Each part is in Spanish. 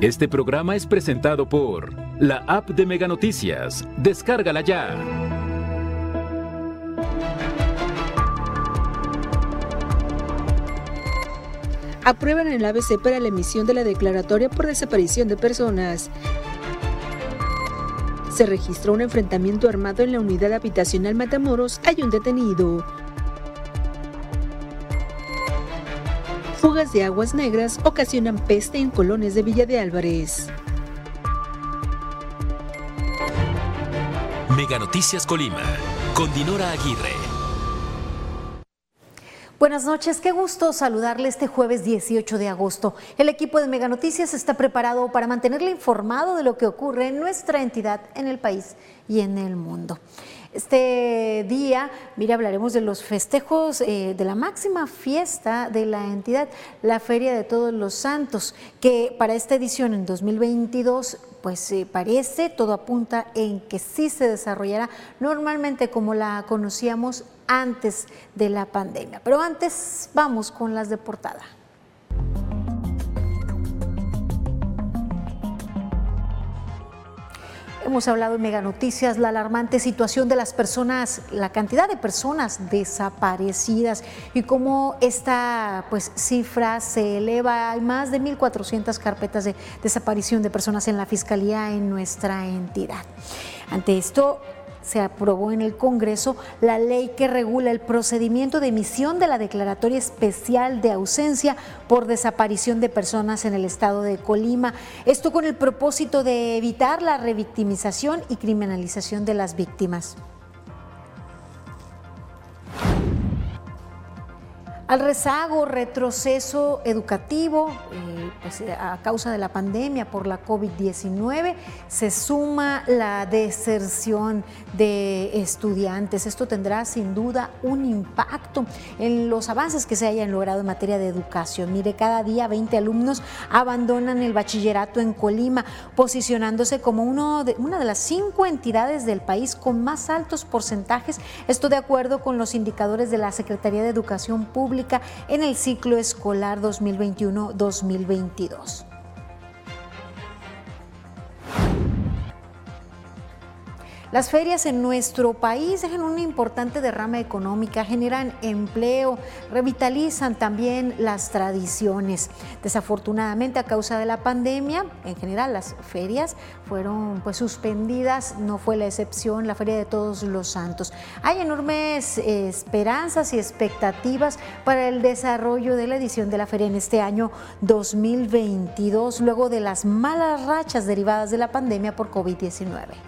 Este programa es presentado por la app de Mega Noticias. Descárgala ya. Aprueban el ABC para la emisión de la declaratoria por desaparición de personas. Se registró un enfrentamiento armado en la unidad habitacional Matamoros. Hay un detenido. Fugas de aguas negras ocasionan peste en colones de Villa de Álvarez. Mega Noticias Colima, con Dinora Aguirre. Buenas noches, qué gusto saludarle este jueves 18 de agosto. El equipo de Mega Noticias está preparado para mantenerle informado de lo que ocurre en nuestra entidad, en el país y en el mundo. Este día, mire, hablaremos de los festejos eh, de la máxima fiesta de la entidad, la Feria de Todos los Santos, que para esta edición en 2022 pues eh, parece, todo apunta en que sí se desarrollará normalmente como la conocíamos antes de la pandemia. Pero antes vamos con las de portada. Hemos hablado en Mega Noticias la alarmante situación de las personas, la cantidad de personas desaparecidas y cómo esta pues, cifra se eleva. Hay más de 1.400 carpetas de desaparición de personas en la Fiscalía en nuestra entidad. Ante esto, se aprobó en el Congreso la ley que regula el procedimiento de emisión de la declaratoria especial de ausencia por desaparición de personas en el estado de Colima. Esto con el propósito de evitar la revictimización y criminalización de las víctimas. Al rezago, retroceso educativo, eh, pues, eh, a causa de la pandemia por la COVID-19, se suma la deserción de estudiantes. Esto tendrá sin duda un impacto en los avances que se hayan logrado en materia de educación. Mire, cada día 20 alumnos abandonan el bachillerato en Colima, posicionándose como uno de, una de las cinco entidades del país con más altos porcentajes. Esto de acuerdo con los indicadores de la Secretaría de Educación Pública en el ciclo escolar 2021-2022. Las ferias en nuestro país dejan una importante derrama económica, generan empleo, revitalizan también las tradiciones. Desafortunadamente, a causa de la pandemia, en general las ferias fueron pues suspendidas, no fue la excepción la Feria de Todos los Santos. Hay enormes esperanzas y expectativas para el desarrollo de la edición de la feria en este año 2022, luego de las malas rachas derivadas de la pandemia por COVID-19.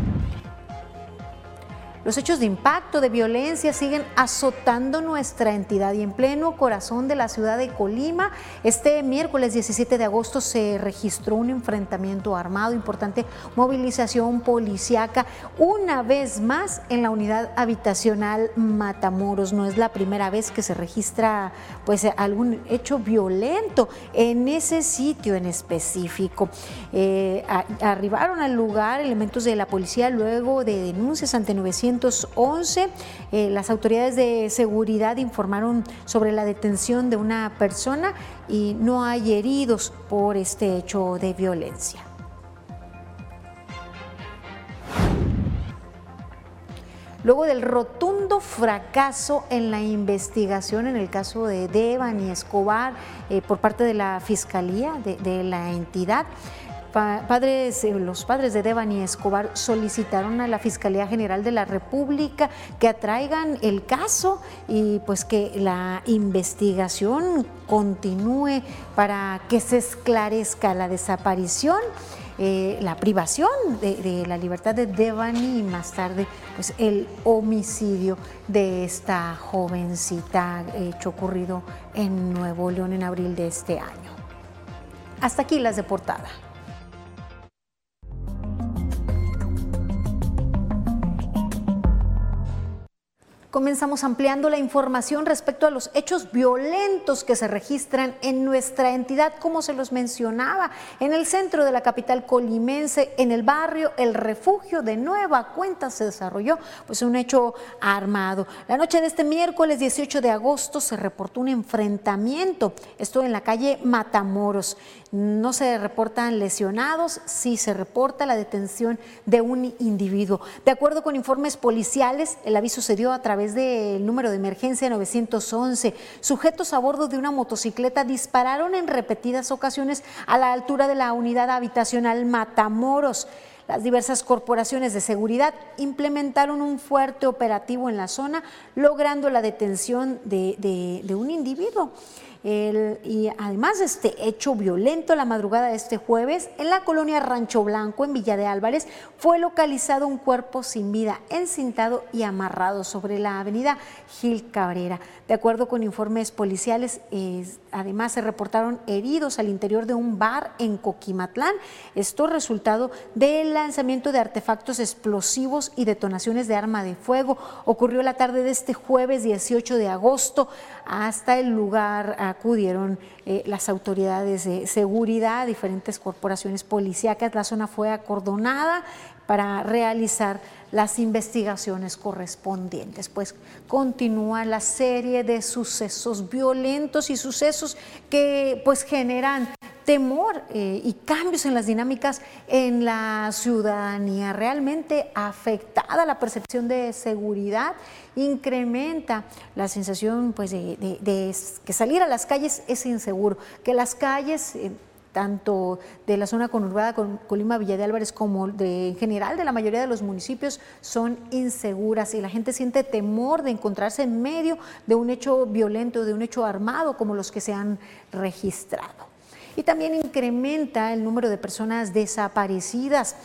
Los hechos de impacto, de violencia siguen azotando nuestra entidad y en pleno corazón de la ciudad de Colima, este miércoles 17 de agosto se registró un enfrentamiento armado, importante movilización policiaca, una vez más en la unidad habitacional Matamoros. No es la primera vez que se registra pues algún hecho violento en ese sitio en específico. Eh, arribaron al lugar elementos de la policía luego de denuncias ante 900 1911, eh, las autoridades de seguridad informaron sobre la detención de una persona y no hay heridos por este hecho de violencia. Luego del rotundo fracaso en la investigación en el caso de Devan y Escobar eh, por parte de la Fiscalía de la entidad, padres, eh, los padres de Devani Escobar solicitaron a la Fiscalía General de la República que atraigan el caso y pues que la investigación continúe para que se esclarezca la desaparición. Eh, la privación de, la libertad de Devani y más tarde pues el homicidio de esta jovencita hecho ocurrido en Nuevo León en abril de este año. Hasta aquí las de portada. Comenzamos ampliando la información respecto a los hechos violentos que se registran en nuestra entidad, como se los mencionaba, en el centro de la capital colimense, en el barrio El Refugio de Nueva Cuenta se desarrolló pues un hecho armado. La noche de este miércoles 18 de agosto se reportó un enfrentamiento, esto en la calle Matamoros. No se reportan lesionados, sí se reporta la detención de un individuo. De acuerdo con informes policiales, el aviso se dio a través del número de emergencia 911. Sujetos a bordo de una motocicleta dispararon en repetidas ocasiones a la altura de la unidad habitacional Matamoros. Las diversas corporaciones de seguridad implementaron un fuerte operativo en la zona, logrando la detención de, de un individuo y además de este hecho violento, la madrugada de este jueves, en la colonia Rancho Blanco, en Villa de Álvarez, fue localizado un cuerpo sin vida, encintado y amarrado sobre la avenida Gil Cabrera. De acuerdo con informes policiales, además se reportaron heridos al interior de un bar en Coquimatlán. Esto resultado del lanzamiento de artefactos explosivos y detonaciones de arma de fuego. Ocurrió la tarde de este jueves 18 de agosto. Hasta el lugar acudieron eh, las autoridades de seguridad, diferentes corporaciones policíacas. La zona fue acordonada para realizar las investigaciones correspondientes. Pues continúa la serie de sucesos violentos y sucesos que pues generan temor eh, y cambios en las dinámicas en la ciudadanía, realmente afectada la percepción de seguridad, incrementa la sensación pues, de, que salir a las calles es inseguro, que las calles... Eh, tanto de la zona conurbada con Colima, Villa de Álvarez, como de, en general de la mayoría de los municipios, son inseguras y la gente siente temor de encontrarse en medio de un hecho violento, de un hecho armado como los que se han registrado. Y también incrementa el número de personas desaparecidas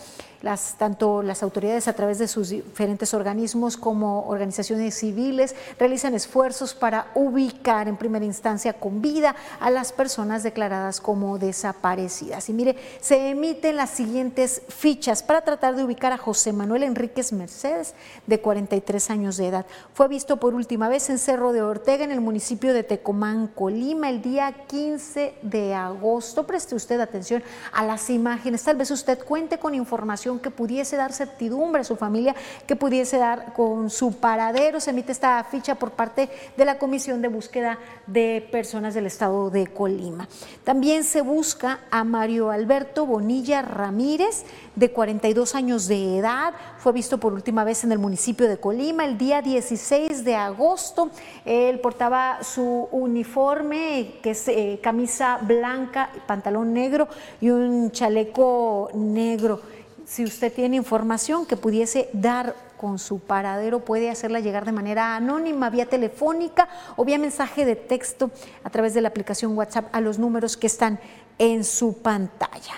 tanto las autoridades a través de sus diferentes organismos como organizaciones civiles realizan esfuerzos para ubicar en primera instancia con vida a las personas declaradas como desaparecidas. Y mire, se emiten las siguientes fichas para tratar de ubicar a José Manuel Enríquez Mercedes, de 43 años de edad. Fue visto por última vez en Cerro de Ortega, en el municipio de Tecomán, Colima, el día 15 de agosto. Preste usted atención a las imágenes. Tal vez usted cuente con información que pudiese dar certidumbre a su familia, que pudiese dar con su paradero. Se emite esta ficha por parte de la Comisión de Búsqueda de Personas del Estado de Colima. También se busca a Mario Alberto Bonilla Ramírez, de 42 años de edad. Fue visto por última vez en el municipio de Colima el día 16 de agosto. Él portaba su uniforme, que es eh, camisa blanca, pantalón negro y un chaleco negro si usted tiene información que pudiese dar con su paradero, puede hacerla llegar de manera anónima, vía telefónica o vía mensaje de texto a través de la aplicación WhatsApp a los números que están en su pantalla.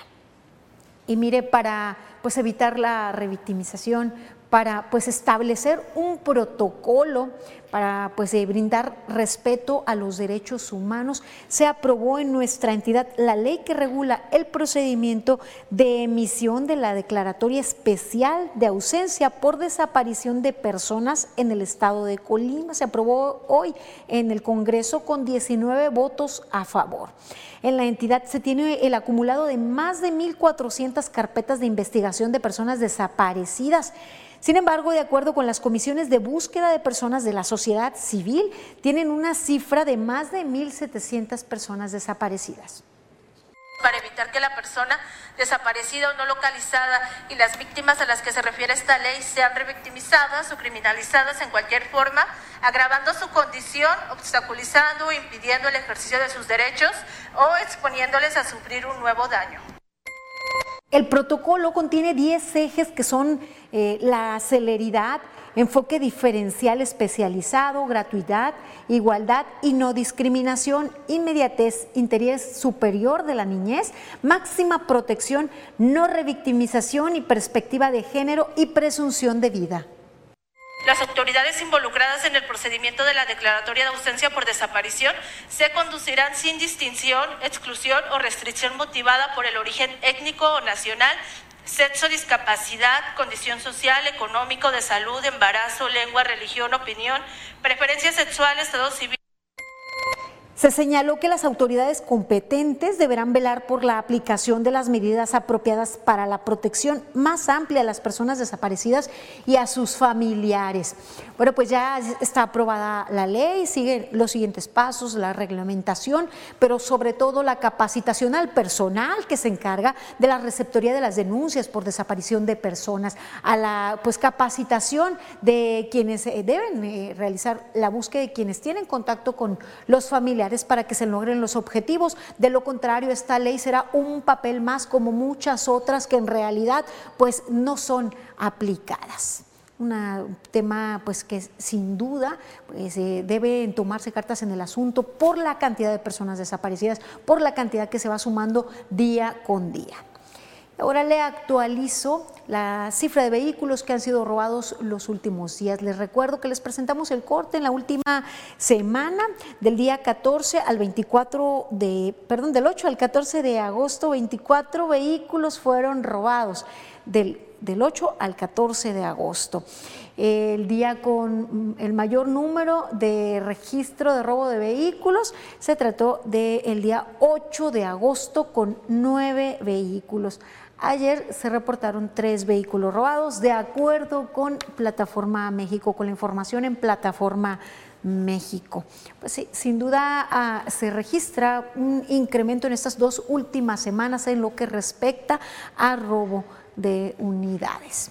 Y mire, para pues, evitar la revictimización, para pues establecer un protocolo para pues brindar respeto a los derechos humanos. Se aprobó en nuestra entidad la ley que regula el procedimiento de emisión de la declaratoria especial de ausencia por desaparición de personas en el estado de Colima. Se aprobó hoy en el Congreso con 19 votos a favor. En la entidad se tiene el acumulado de más de 1.400 carpetas de investigación de personas desaparecidas. Sin embargo, de acuerdo con las comisiones de búsqueda de personas de la sociedad civil, tienen una cifra de más de 1.700 personas desaparecidas para evitar que la persona desaparecida o no localizada y las víctimas a las que se refiere esta ley sean revictimizadas o criminalizadas en cualquier forma, agravando su condición, obstaculizando o impidiendo el ejercicio de sus derechos o exponiéndoles a sufrir un nuevo daño. El protocolo contiene 10 ejes que son eh, la celeridad, enfoque diferencial especializado, gratuidad, igualdad y no discriminación, inmediatez, interés superior de la niñez, máxima protección, no revictimización y perspectiva de género y presunción de vida. Las autoridades involucradas en el procedimiento de la declaratoria de ausencia por desaparición se conducirán sin distinción, exclusión o restricción motivada por el origen étnico o nacional sexo, discapacidad, condición social, económico, de salud, embarazo, lengua, religión, opinión, preferencias sexuales, estado civil. Se señaló que las autoridades competentes deberán velar por la aplicación de las medidas apropiadas para la protección más amplia a las personas desaparecidas y a sus familiares. Bueno, pues ya está aprobada la ley, siguen los siguientes pasos, la reglamentación, pero sobre todo la capacitación al personal que se encarga de la receptoría de las denuncias por desaparición de personas, a la pues capacitación de quienes eh, deben eh, realizar la búsqueda de quienes tienen contacto con los familiares para que se logren los objetivos. De lo contrario, esta ley será un papel más como muchas otras que en realidad pues no son aplicadas un tema pues que sin duda pues, eh, deben tomarse cartas en el asunto por la cantidad de personas desaparecidas, por la cantidad que se va sumando día con día. Ahora le actualizo la cifra de vehículos que han sido robados los últimos días. Les recuerdo que les presentamos el corte en la última semana, del día 14 al 24 de, perdón, del 8 al 14 de agosto, 24 vehículos fueron robados del, del 8 al 14 de agosto. El día con el mayor número de registro de robo de vehículos se trató del día 8 de agosto con nueve vehículos. Ayer se reportaron tres vehículos robados de acuerdo con Plataforma México, con la información en Plataforma México. Pues sí, sin duda ah, se registra un incremento en estas dos últimas semanas en lo que respecta a robo de unidades.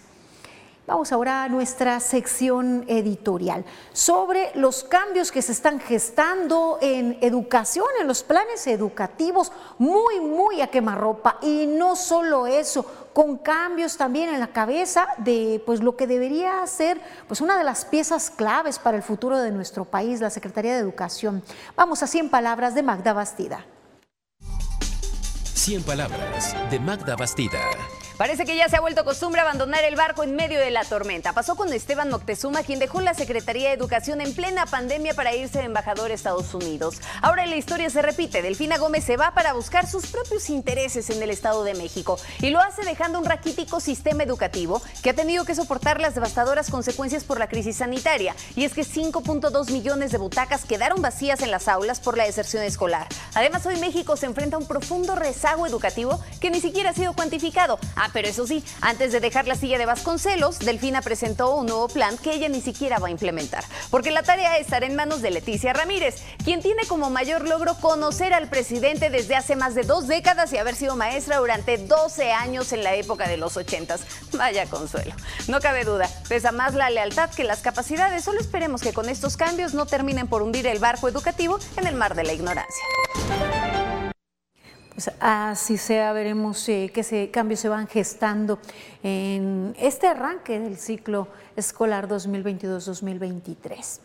Vamos ahora a nuestra sección editorial sobre los cambios que se están gestando en educación, en los planes educativos, muy, muy a quemarropa. Y no solo eso, con cambios también en la cabeza de pues, lo que debería ser pues, una de las piezas claves para el futuro de nuestro país, la Secretaría de Educación. Vamos a 100 palabras de Magda Bastida. 100 palabras de Magda Bastida. Parece que ya se ha vuelto costumbre abandonar el barco en medio de la tormenta. Pasó con Esteban Moctezuma, quien dejó la Secretaría de Educación en plena pandemia para irse de embajador a Estados Unidos. Ahora la historia se repite. Delfina Gómez se va para buscar sus propios intereses en el Estado de México y lo hace dejando un raquítico sistema educativo que ha tenido que soportar las devastadoras consecuencias por la crisis sanitaria. Y es que 5.2 millones de butacas quedaron vacías en las aulas por la deserción escolar. Además, hoy México se enfrenta a un profundo rezago educativo que ni siquiera ha sido cuantificado. Ah, pero eso sí, antes de dejar la silla de Vasconcelos, Delfina presentó un nuevo plan que ella ni siquiera va a implementar, porque la tarea estará en manos de Leticia Ramírez, quien tiene como mayor logro conocer al presidente desde hace más de dos décadas y haber sido maestra durante 12 años en la época de los 80. Vaya consuelo. No cabe duda, pesa más la lealtad que las capacidades. Solo esperemos que con estos cambios no terminen por hundir el barco educativo en el mar de la ignorancia. Pues así sea, veremos eh, qué cambios se van gestando en este arranque del ciclo escolar 2022-2023.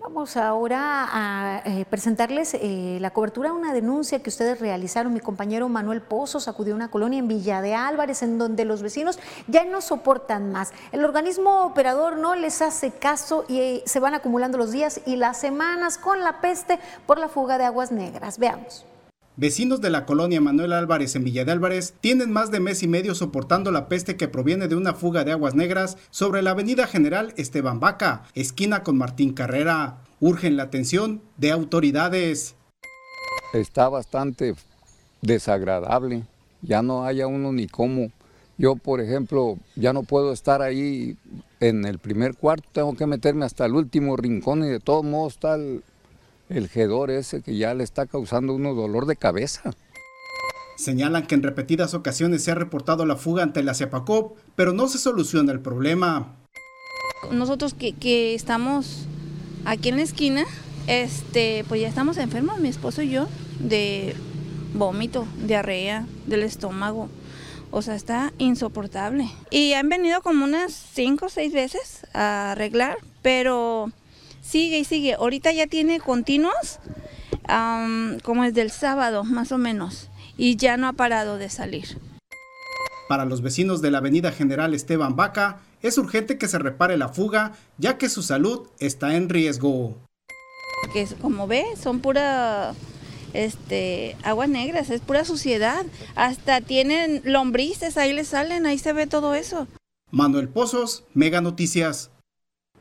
Vamos ahora a eh, presentarles eh, la cobertura de una denuncia que ustedes realizaron. Mi compañero Manuel Pozos acudió a una colonia en Villa de Álvarez en donde los vecinos ya no soportan más. El organismo operador no les hace caso y se van acumulando los días y las semanas con la peste por la fuga de aguas negras. Veamos. Vecinos de la colonia Manuel Álvarez en Villa de Álvarez tienen más de mes y medio soportando la peste que proviene de una fuga de aguas negras sobre la avenida General Esteban Vaca, esquina con Martín Carrera. Urgen la atención de autoridades. Está bastante desagradable, ya no haya uno ni cómo. Yo, por ejemplo, ya no puedo estar ahí en el primer cuarto, tengo que meterme hasta el último rincón y de todos modos está el, el gedor ese que ya le está causando uno dolor de cabeza. Señalan que en repetidas ocasiones se ha reportado la fuga ante la CEPACOP, pero no se soluciona el problema. Nosotros que, estamos aquí en la esquina, este, pues ya estamos enfermos, mi esposo y yo, de vómito, diarrea, del estómago. O sea, está insoportable. Y han venido como unas cinco o seis veces a arreglar, pero sigue y sigue. Ahorita ya tiene continuos, como es del sábado más o menos, y ya no ha parado de salir. Para los vecinos de la Avenida General Esteban Vaca, es urgente que se repare la fuga, ya que su salud está en riesgo. Que como ve, son pura este, aguas negras, es pura suciedad. Hasta tienen lombrices, ahí les salen, ahí se ve todo eso. Manuel Pozos, Mega Noticias.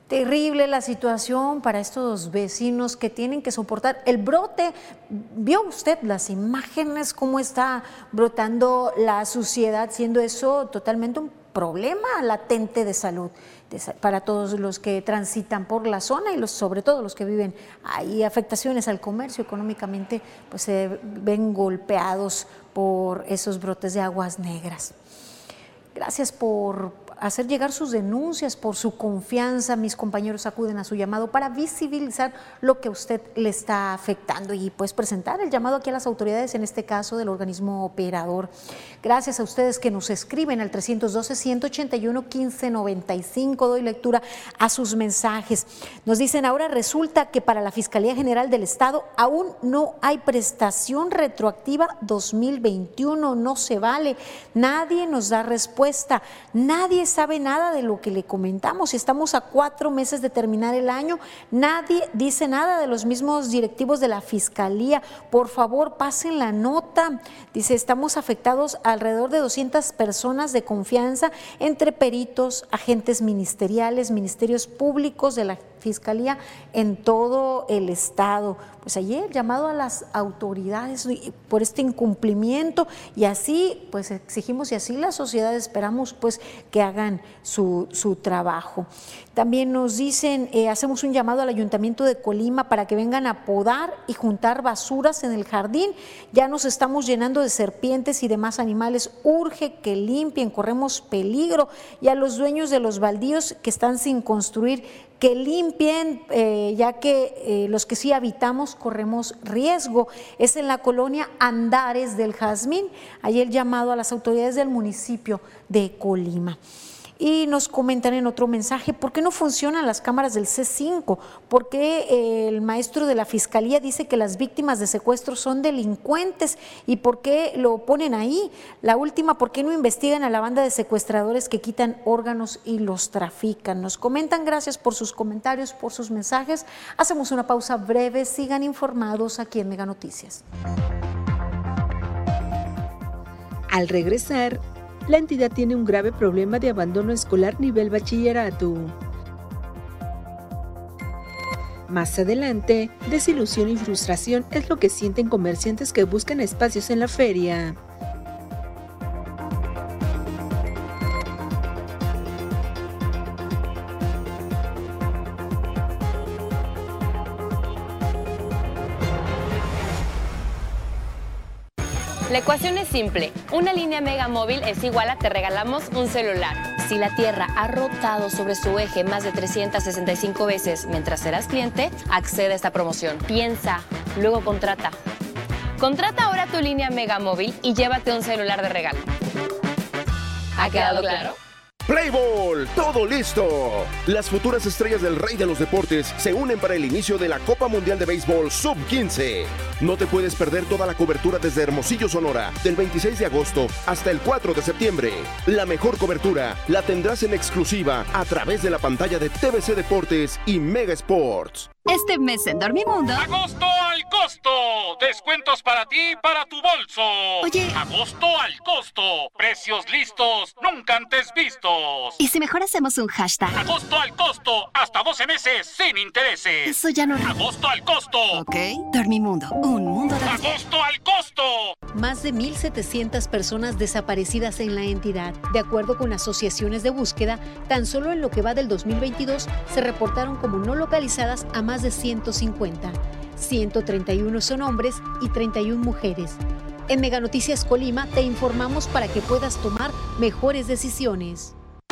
Terrible la situación para estos vecinos que tienen que soportar el brote. ¿Vio usted las imágenes, cómo está brotando la suciedad, siendo eso totalmente un problema latente de salud para todos los que transitan por la zona y los, sobre todo los que viven ahí? Afectaciones al comercio económicamente, pues se ven golpeados por esos brotes de aguas negras. Gracias por hacer llegar sus denuncias, por su confianza. Mis compañeros acuden a su llamado para visibilizar lo que a usted le está afectando y pues presentar el llamado aquí a las autoridades, en este caso del organismo operador. Gracias a ustedes que nos escriben al 312-181-1595. Doy lectura a sus mensajes. Nos dicen, ahora resulta que para la Fiscalía General del Estado aún no hay prestación retroactiva 2021. No se vale. Nadie nos da respuesta. Nadie sabe nada de lo que le comentamos. Estamos a cuatro meses de terminar el año. Nadie dice nada de los mismos directivos de la Fiscalía. Por favor, pasen la nota. Dice, estamos afectados alrededor de 200 personas de confianza entre peritos, agentes ministeriales, ministerios públicos de la Fiscalía en todo el Estado. Pues ayer llamado a las autoridades por este incumplimiento y así pues exigimos y así la sociedad esperamos pues que hagan su, su trabajo. También nos dicen, eh, hacemos un llamado al Ayuntamiento de Colima para que vengan a podar y juntar basuras en el jardín. Ya nos estamos llenando de serpientes y demás animales. Urge que limpien, corremos peligro. Y a los dueños de los baldíos que están sin construir, que limpien, eh, ya que eh, los que sí habitamos corremos riesgo. Es en la colonia Andares del Jazmín. Ahí el llamado a las autoridades del municipio de Colima. Y nos comentan en otro mensaje, ¿por qué no funcionan las cámaras del C5? ¿Por qué eh, el maestro de la Fiscalía dice que las víctimas de secuestro son delincuentes? ¿Y por qué lo ponen ahí? La última, ¿por qué no investigan a la banda de secuestradores que quitan órganos y los trafican? Nos comentan, gracias por sus comentarios, por sus mensajes. Hacemos una pausa breve, sigan informados aquí en Mega Noticias. Al regresar, la entidad tiene un grave problema de abandono escolar nivel bachillerato. Más adelante, desilusión y frustración es lo que sienten comerciantes que buscan espacios en la feria. La ecuación es simple. Una línea Mega Móvil es igual a te regalamos un celular. Si la Tierra ha rotado sobre su eje más de 365 veces mientras eras cliente, accede a esta promoción. Piensa, luego contrata. Contrata ahora tu línea Mega Móvil y llévate un celular de regalo. ¿Ha quedado claro? Playball, todo listo. Las futuras estrellas del rey de los deportes se unen para el inicio de la Copa Mundial de Béisbol Sub-15. No te puedes perder toda la cobertura desde Hermosillo, Sonora, del 26 de agosto hasta el 4 de septiembre. La mejor cobertura la tendrás en exclusiva a través de la pantalla de TVC Deportes y Mega Sports. Este mes en Dormimundo. ¡Agosto al costo! Descuentos para ti y para tu bolso. Oye. ¡Agosto al costo! Precios listos, nunca antes vistos. ¿Y si mejor hacemos un hashtag? ¡Agosto al costo! Hasta 12 meses sin intereses. Eso ya no. ¡Agosto al costo! Ok. Dormimundo, un mundo de. ¡Agosto al costo! Más de 1.700 personas desaparecidas en la entidad. De acuerdo con asociaciones de búsqueda, tan solo en lo que va del 2022 se reportaron como no localizadas a más de 150. 131 son hombres y 31 mujeres. En Mega Noticias Colima te informamos para que puedas tomar mejores decisiones.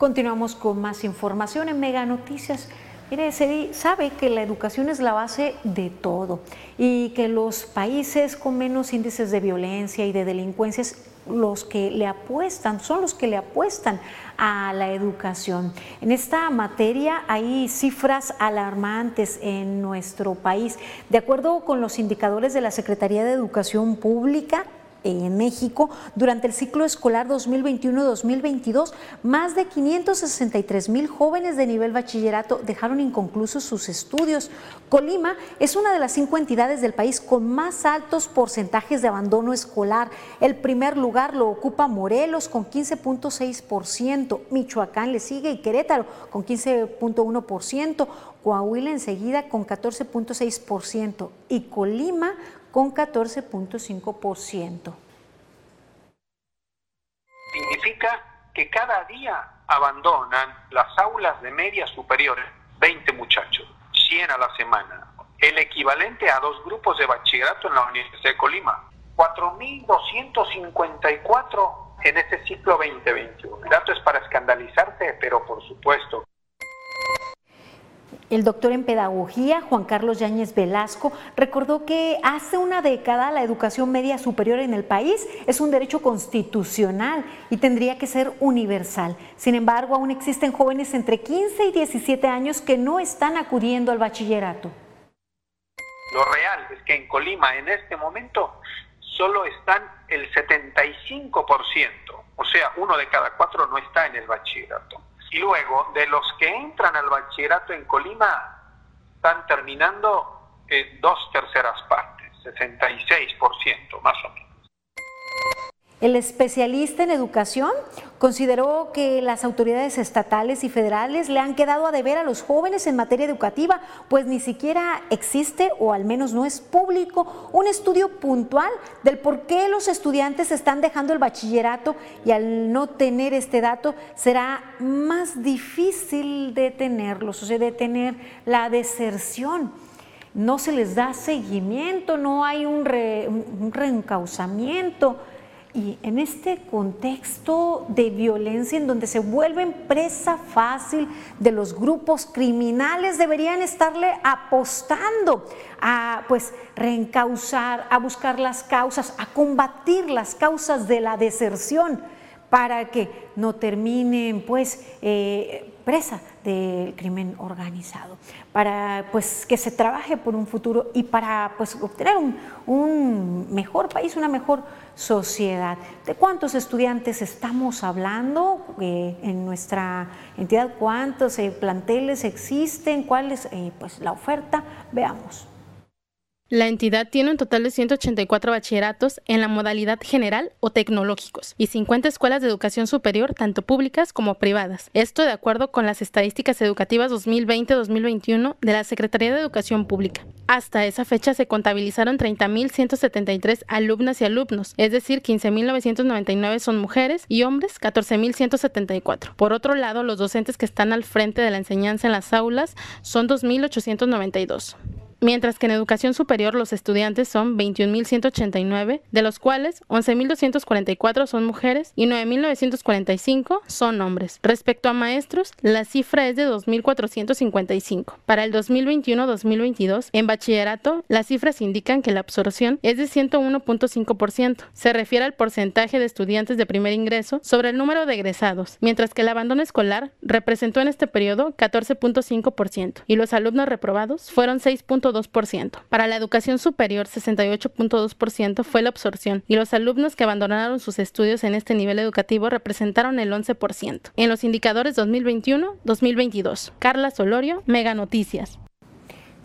Continuamos con más información en Mega Noticias. Mire, se sabe que la educación es la base de todo y que los países con menos índices de violencia y de delincuencia los que le apuestan, son los que le apuestan a la educación. En esta materia hay cifras alarmantes en nuestro país. De acuerdo con los indicadores de la Secretaría de Educación Pública, en México, durante el ciclo escolar 2021-2022, más de 563 mil jóvenes de nivel bachillerato dejaron inconclusos sus estudios. Colima es una de las cinco entidades del país con más altos porcentajes de abandono escolar. El primer lugar lo ocupa Morelos con 15.6%, Michoacán le sigue y Querétaro con 15.1%, Coahuila enseguida con 14.6% y Colima con 14.5%. Significa que cada día abandonan las aulas de media superiores 20 muchachos, 100 a la semana, el equivalente a dos grupos de bachillerato en la Universidad de Colima. 4.254 en este ciclo 2021. El dato es para escandalizarse, pero por supuesto el doctor en pedagogía, Juan Carlos Yáñez Velasco, recordó que hace una década la educación media superior en el país es un derecho constitucional y tendría que ser universal. Sin embargo, aún existen jóvenes entre 15 y 17 años que no están acudiendo al bachillerato. Lo real es que en Colima en este momento solo están el 75%, o sea, uno de cada cuatro no está en el bachillerato. Y luego, de los que entran al bachillerato en Colima, están terminando en dos terceras partes, 66% más o menos. El especialista en educación consideró que las autoridades estatales y federales le han quedado a deber a los jóvenes en materia educativa, pues ni siquiera existe, o al menos no es público, un estudio puntual del por qué los estudiantes están dejando el bachillerato y al no tener este dato será más difícil detenerlos, o sea, detener la deserción no se les da seguimiento, no hay un, un reencauzamiento. Y en este contexto de violencia en donde se vuelven presa fácil de los grupos criminales, deberían estarle apostando a pues reencauzar, a buscar las causas, a combatir las causas de la deserción para que no terminen pues eh, presa del crimen organizado, para pues que se trabaje por un futuro y para pues obtener un, mejor país, una mejor sociedad. ¿De cuántos estudiantes estamos hablando eh, en nuestra entidad? ¿Cuántos eh, planteles existen? ¿Cuál es pues la oferta? Veamos. La entidad tiene un total de 184 bachilleratos en la modalidad general o tecnológicos y 50 escuelas de educación superior, tanto públicas como privadas. Esto de acuerdo con las estadísticas educativas 2020-2021 de la Secretaría de Educación Pública. Hasta esa fecha se contabilizaron 30.173 alumnas y alumnos, es decir, 15.999 son mujeres y hombres, 14.174. Por otro lado, los docentes que están al frente de la enseñanza en las aulas son 2.892 mientras que en educación superior los estudiantes son 21.189, de los cuales 11.244 son mujeres y 9.945 son hombres. Respecto a maestros, la cifra es de 2.455. Para el 2021-2022, en bachillerato, las cifras indican que la absorción es de 101.5%. Se refiere al porcentaje de estudiantes de primer ingreso sobre el número de egresados, mientras que el abandono escolar representó en este periodo 14.5% y los alumnos reprobados fueron 6. Para la educación superior, 68.2% fue la absorción y los alumnos que abandonaron sus estudios en este nivel educativo representaron el 11%. En los indicadores 2021-2022. Carla Solorio, Mega Noticias.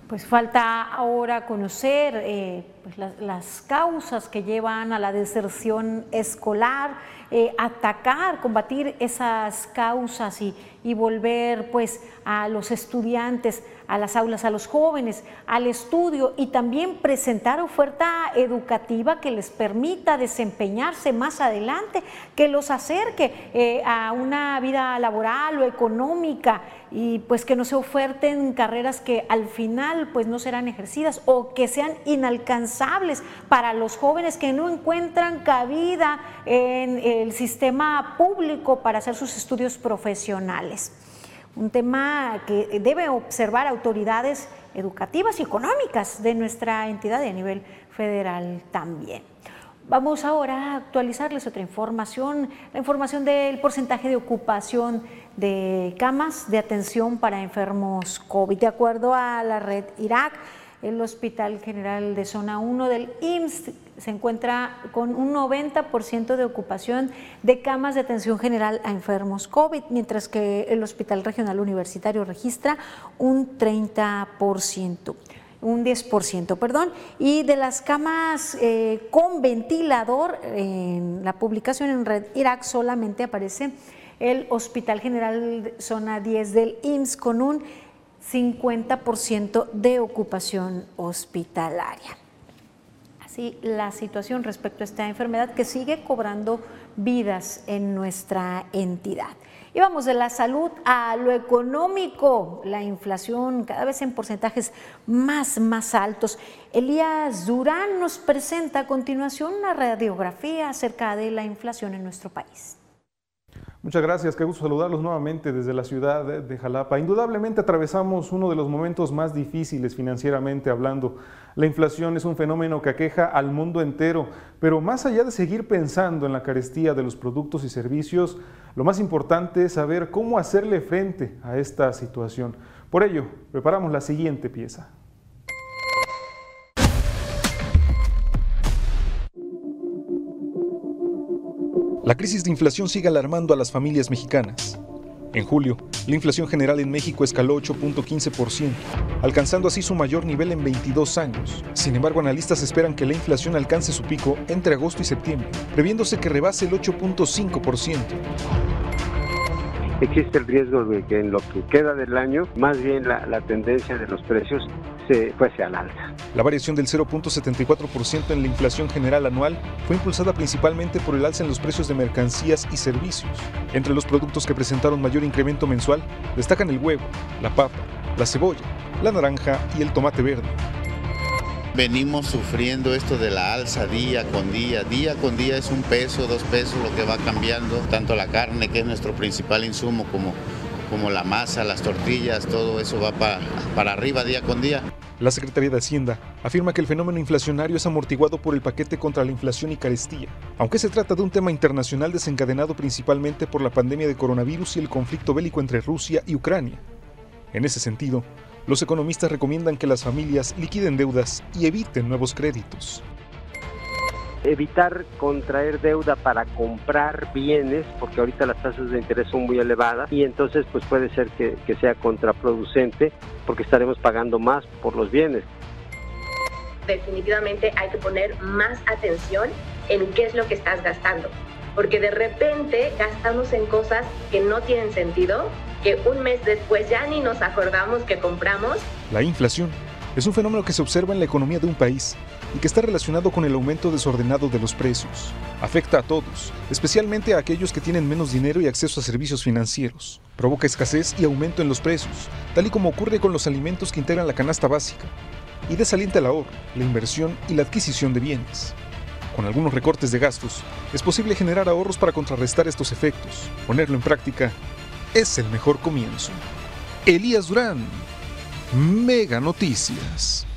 Pues falta ahora conocer eh, pues las, causas que llevan a la deserción escolar, eh, atacar, combatir esas causas y, volver pues a los estudiantes a las aulas a los jóvenes, al estudio y también presentar oferta educativa que les permita desempeñarse más adelante, que los acerque eh, a una vida laboral o económica y pues que no se oferten carreras que al final pues no serán ejercidas o que sean inalcanzables para los jóvenes que no encuentran cabida en el sistema público para hacer sus estudios profesionales. Un tema que debe observar autoridades educativas y económicas de nuestra entidad y a nivel federal también. Vamos ahora a actualizarles otra información, la información del porcentaje de ocupación de camas de atención para enfermos COVID. De acuerdo a la red Irak, el Hospital General de Zona 1 del IMSS se encuentra con un 90% de ocupación de camas de atención general a enfermos COVID, mientras que el Hospital Regional Universitario registra un 30% un 10%, perdón, y de las camas eh, con ventilador, en la publicación en Red Irak solamente aparece el Hospital General Zona 10 del IMSS con un 50% de ocupación hospitalaria. Así la situación respecto a esta enfermedad que sigue cobrando vidas en nuestra entidad. Y vamos de la salud a lo económico, la inflación cada vez en porcentajes más, más altos. Elías Durán nos presenta a continuación una radiografía acerca de la inflación en nuestro país. Muchas gracias, qué gusto saludarlos nuevamente desde la ciudad de Jalapa. Indudablemente atravesamos uno de los momentos más difíciles financieramente hablando. La inflación es un fenómeno que aqueja al mundo entero, pero más allá de seguir pensando en la carestía de los productos y servicios, lo más importante es saber cómo hacerle frente a esta situación. Por ello, preparamos la siguiente pieza. La crisis de inflación sigue alarmando a las familias mexicanas. En julio, la inflación general en México escaló 8.15%, alcanzando así su mayor nivel en 22 años. Sin embargo, analistas esperan que la inflación alcance su pico entre agosto y septiembre, previéndose que rebase el 8.5% existe el riesgo de que en lo que queda del año, más bien la, tendencia de los precios se fuese al alza. La variación del 0.74% en la inflación general anual fue impulsada principalmente por el alza en los precios de mercancías y servicios. Entre los productos que presentaron mayor incremento mensual destacan el huevo, la papa, la cebolla, la naranja y el tomate verde. Venimos sufriendo esto de la alza día con día. Día con día es un peso, dos pesos lo que va cambiando. Tanto la carne, que es nuestro principal insumo, como, como la masa, las tortillas, todo eso va para, para arriba día con día. La Secretaría de Hacienda afirma que el fenómeno inflacionario es amortiguado por el paquete contra la inflación y carestía, aunque se trata de un tema internacional desencadenado principalmente por la pandemia de coronavirus y el conflicto bélico entre Rusia y Ucrania. En ese sentido, los economistas recomiendan que las familias liquiden deudas y eviten nuevos créditos. Evitar contraer deuda para comprar bienes, porque ahorita las tasas de interés son muy elevadas y entonces pues puede ser que, que sea contraproducente porque estaremos pagando más por los bienes. Definitivamente hay que poner más atención en qué es lo que estás gastando, porque de repente gastamos en cosas que no tienen sentido que un mes después ya ni nos acordamos que compramos. La inflación es un fenómeno que se observa en la economía de un país y que está relacionado con el aumento desordenado de los precios. Afecta a todos, especialmente a aquellos que tienen menos dinero y acceso a servicios financieros. Provoca escasez y aumento en los precios, tal y como ocurre con los alimentos que integran la canasta básica. Y desalienta el ahorro, la inversión y la adquisición de bienes. Con algunos recortes de gastos, es posible generar ahorros para contrarrestar estos efectos. Ponerlo en práctica es el mejor comienzo. Elías Durán, Mega Noticias.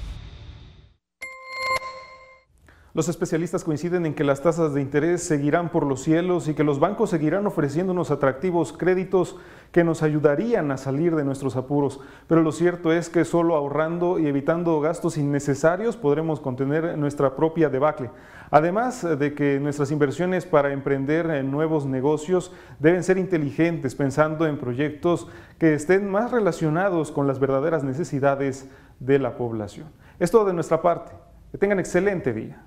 Los especialistas coinciden en que las tasas de interés seguirán por los cielos y que los bancos seguirán ofreciendo unos atractivos créditos que nos ayudarían a salir de nuestros apuros. Pero lo cierto es que solo ahorrando y evitando gastos innecesarios podremos contener nuestra propia debacle. Además de que nuestras inversiones para emprender en nuevos negocios deben ser inteligentes, pensando en proyectos que estén más relacionados con las verdaderas necesidades de la población. Es todo de nuestra parte. Que tengan excelente día.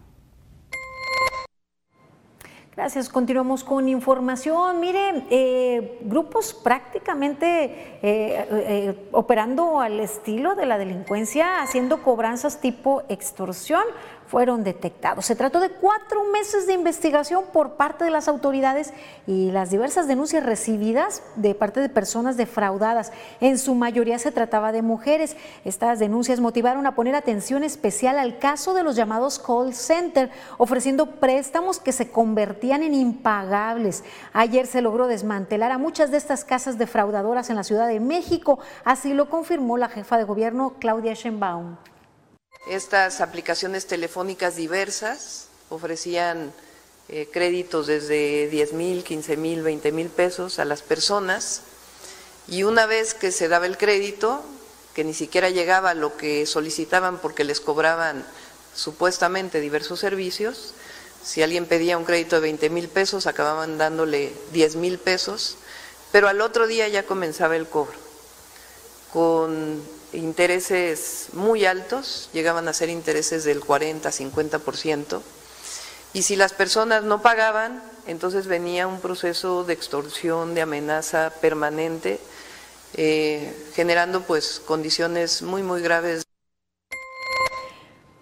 Gracias. Continuamos con información. Mire, eh, grupos prácticamente eh, eh, operando al estilo de la delincuencia, haciendo cobranzas tipo extorsión fueron detectados. Se trató de cuatro meses de investigación por parte de las autoridades y las diversas denuncias recibidas de parte de personas defraudadas. En su mayoría se trataba de mujeres. Estas denuncias motivaron a poner atención especial al caso de los llamados call center, ofreciendo préstamos que se convertían en impagables. Ayer se logró desmantelar a muchas de estas casas defraudadoras en la Ciudad de México. Así lo confirmó la jefa de gobierno, Claudia Sheinbaum. Estas aplicaciones telefónicas diversas ofrecían eh, créditos desde 10 mil, 15 mil, 20 mil pesos a las personas. Y una vez que se daba el crédito, que ni siquiera llegaba a lo que solicitaban porque les cobraban supuestamente diversos servicios, si alguien pedía un crédito de 20 mil pesos, acababan dándole 10 mil pesos, pero al otro día ya comenzaba el cobro, con intereses muy altos, llegaban a ser intereses del 40-50%, y si las personas no pagaban, entonces venía un proceso de extorsión, de amenaza permanente, eh, generando pues condiciones muy, muy graves.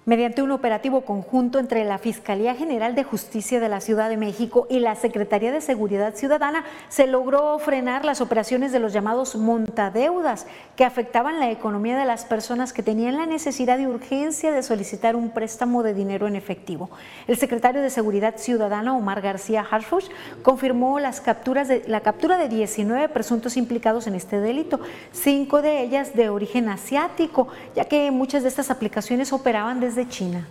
Mediante un operativo conjunto entre la Fiscalía General de Justicia de la Ciudad de México y la Secretaría de Seguridad Ciudadana, se logró frenar las operaciones de los llamados montadeudas que afectaban la economía de las personas que tenían la necesidad de urgencia de solicitar un préstamo de dinero en efectivo. El secretario de Seguridad Ciudadana, Omar García Harfush, confirmó las capturas de, la captura de 19 presuntos implicados en este delito, cinco de ellas de origen asiático, ya que muchas de estas aplicaciones operaban desde China.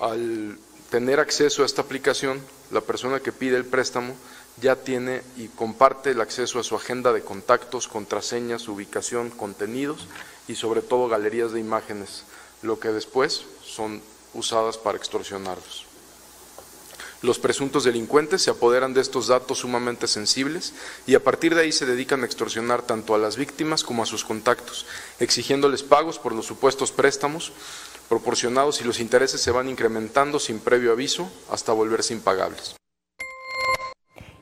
Al tener acceso a esta aplicación, la persona que pide el préstamo ya tiene y comparte el acceso a su agenda de contactos, contraseñas, ubicación, contenidos y sobre todo galerías de imágenes, lo que después son usadas para extorsionarlos. Los presuntos delincuentes se apoderan de estos datos sumamente sensibles y a partir de ahí se dedican a extorsionar tanto a las víctimas como a sus contactos, exigiéndoles pagos por los supuestos préstamos proporcionados y los intereses se van incrementando sin previo aviso hasta volverse impagables.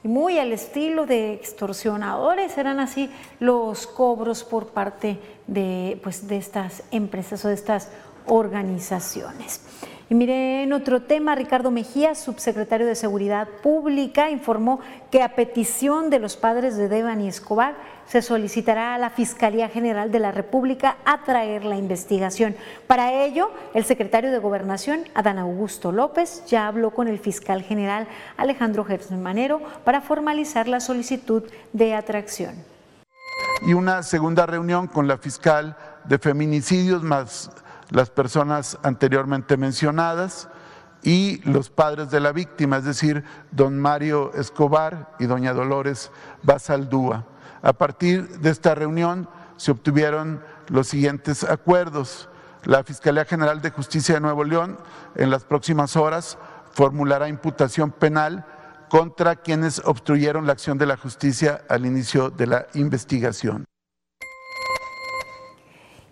Muy al estilo de extorsionadores eran así los cobros por parte de, pues, de estas empresas o de estas organizaciones. Y mire, en otro tema, Ricardo Mejía, subsecretario de Seguridad Pública, informó que a petición de los padres de Devani Escobar se solicitará a la Fiscalía General de la República atraer la investigación. Para ello, el secretario de Gobernación, Adán Augusto López, ya habló con el fiscal general Alejandro Gerson Manero para formalizar la solicitud de atracción. Y una segunda reunión con la fiscal de feminicidios más las personas anteriormente mencionadas y los padres de la víctima, es decir, don Mario Escobar y doña Dolores Basaldúa. A partir de esta reunión se obtuvieron los siguientes acuerdos. La Fiscalía General de Justicia de Nuevo León en las próximas horas formulará imputación penal contra quienes obstruyeron la acción de la justicia al inicio de la investigación.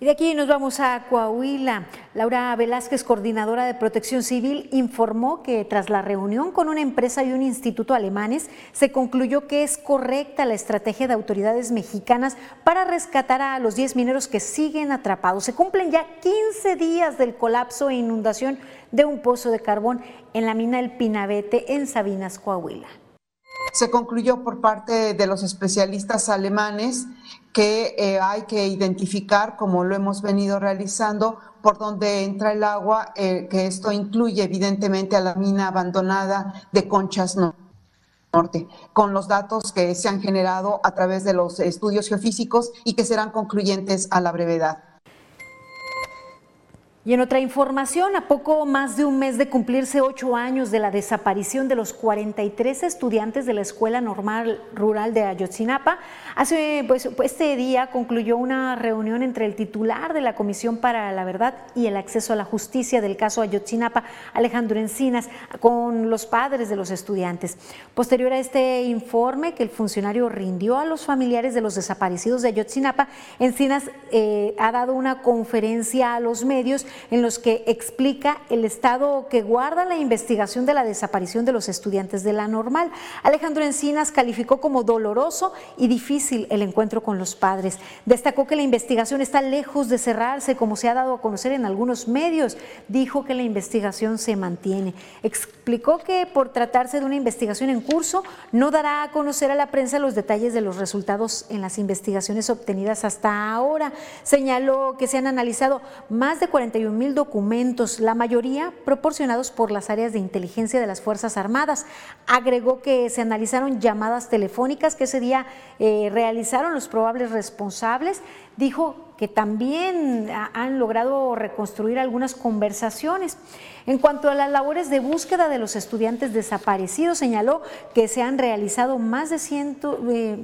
Y de aquí nos vamos a Coahuila. Laura Velázquez, coordinadora de Protección Civil, informó que tras la reunión con una empresa y un instituto alemanes, se concluyó que es correcta la estrategia de autoridades mexicanas para rescatar a los 10 mineros que siguen atrapados. Se cumplen ya 15 días del colapso e inundación de un pozo de carbón en la mina El Pinabete en Sabinas, Coahuila. Se concluyó por parte de los especialistas alemanes que eh, hay que identificar, como lo hemos venido realizando, por dónde entra el agua, eh, que esto incluye evidentemente a la mina abandonada de Conchas Norte, con los datos que se han generado a través de los estudios geofísicos y que serán concluyentes a la brevedad. Y en otra información, a poco más de un mes de cumplirse ocho años de la desaparición de los 43 estudiantes de la Escuela Normal Rural de Ayotzinapa, hace, pues, este día concluyó una reunión entre el titular de la Comisión para la Verdad y el Acceso a la Justicia del caso Ayotzinapa, Alejandro Encinas, con los padres de los estudiantes. Posterior a este informe que el funcionario rindió a los familiares de los desaparecidos de Ayotzinapa, Encinas eh, ha dado una conferencia a los medios en los que explica el estado que guarda la investigación de la desaparición de los estudiantes de la normal. Alejandro Encinas calificó como doloroso y difícil el encuentro con los padres. Destacó que la investigación está lejos de cerrarse, como se ha dado a conocer en algunos medios. Dijo que la investigación se mantiene. Explicó que por tratarse de una investigación en curso, no dará a conocer a la prensa los detalles de los resultados en las investigaciones obtenidas hasta ahora. Señaló que se han analizado más de 41 mil documentos, la mayoría proporcionados por las áreas de inteligencia de las Fuerzas Armadas. Agregó que se analizaron llamadas telefónicas que ese día eh, realizaron los probables responsables. Dijo que también han logrado reconstruir algunas conversaciones. En cuanto a las labores de búsqueda de los estudiantes desaparecidos, señaló que se han realizado más de, ciento, eh,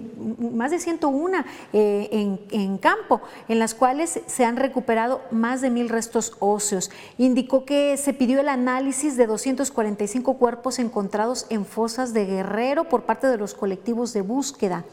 más de 101 eh, en, en, campo, en las cuales se han recuperado más de mil restos óseos. Indicó que se pidió el análisis de 245 cuerpos encontrados en fosas de Guerrero por parte de los colectivos de búsqueda.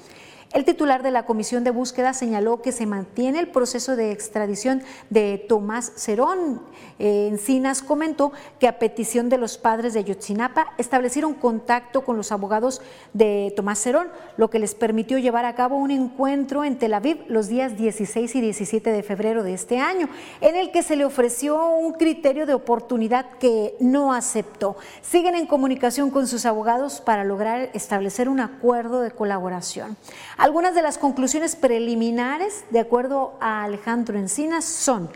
El titular de la Comisión de Búsqueda señaló que se mantiene el proceso de extradición de Tomás Cerón. Encinas comentó que a petición de los padres de Yotzinapa establecieron contacto con los abogados de Tomás Cerón, lo que les permitió llevar a cabo un encuentro en Tel Aviv los días 16 y 17 de febrero de este año, en el que se le ofreció un criterio de oportunidad que no aceptó. Siguen en comunicación con sus abogados para lograr establecer un acuerdo de colaboración. Algunas de las conclusiones preliminares, de acuerdo a Alejandro Encinas, son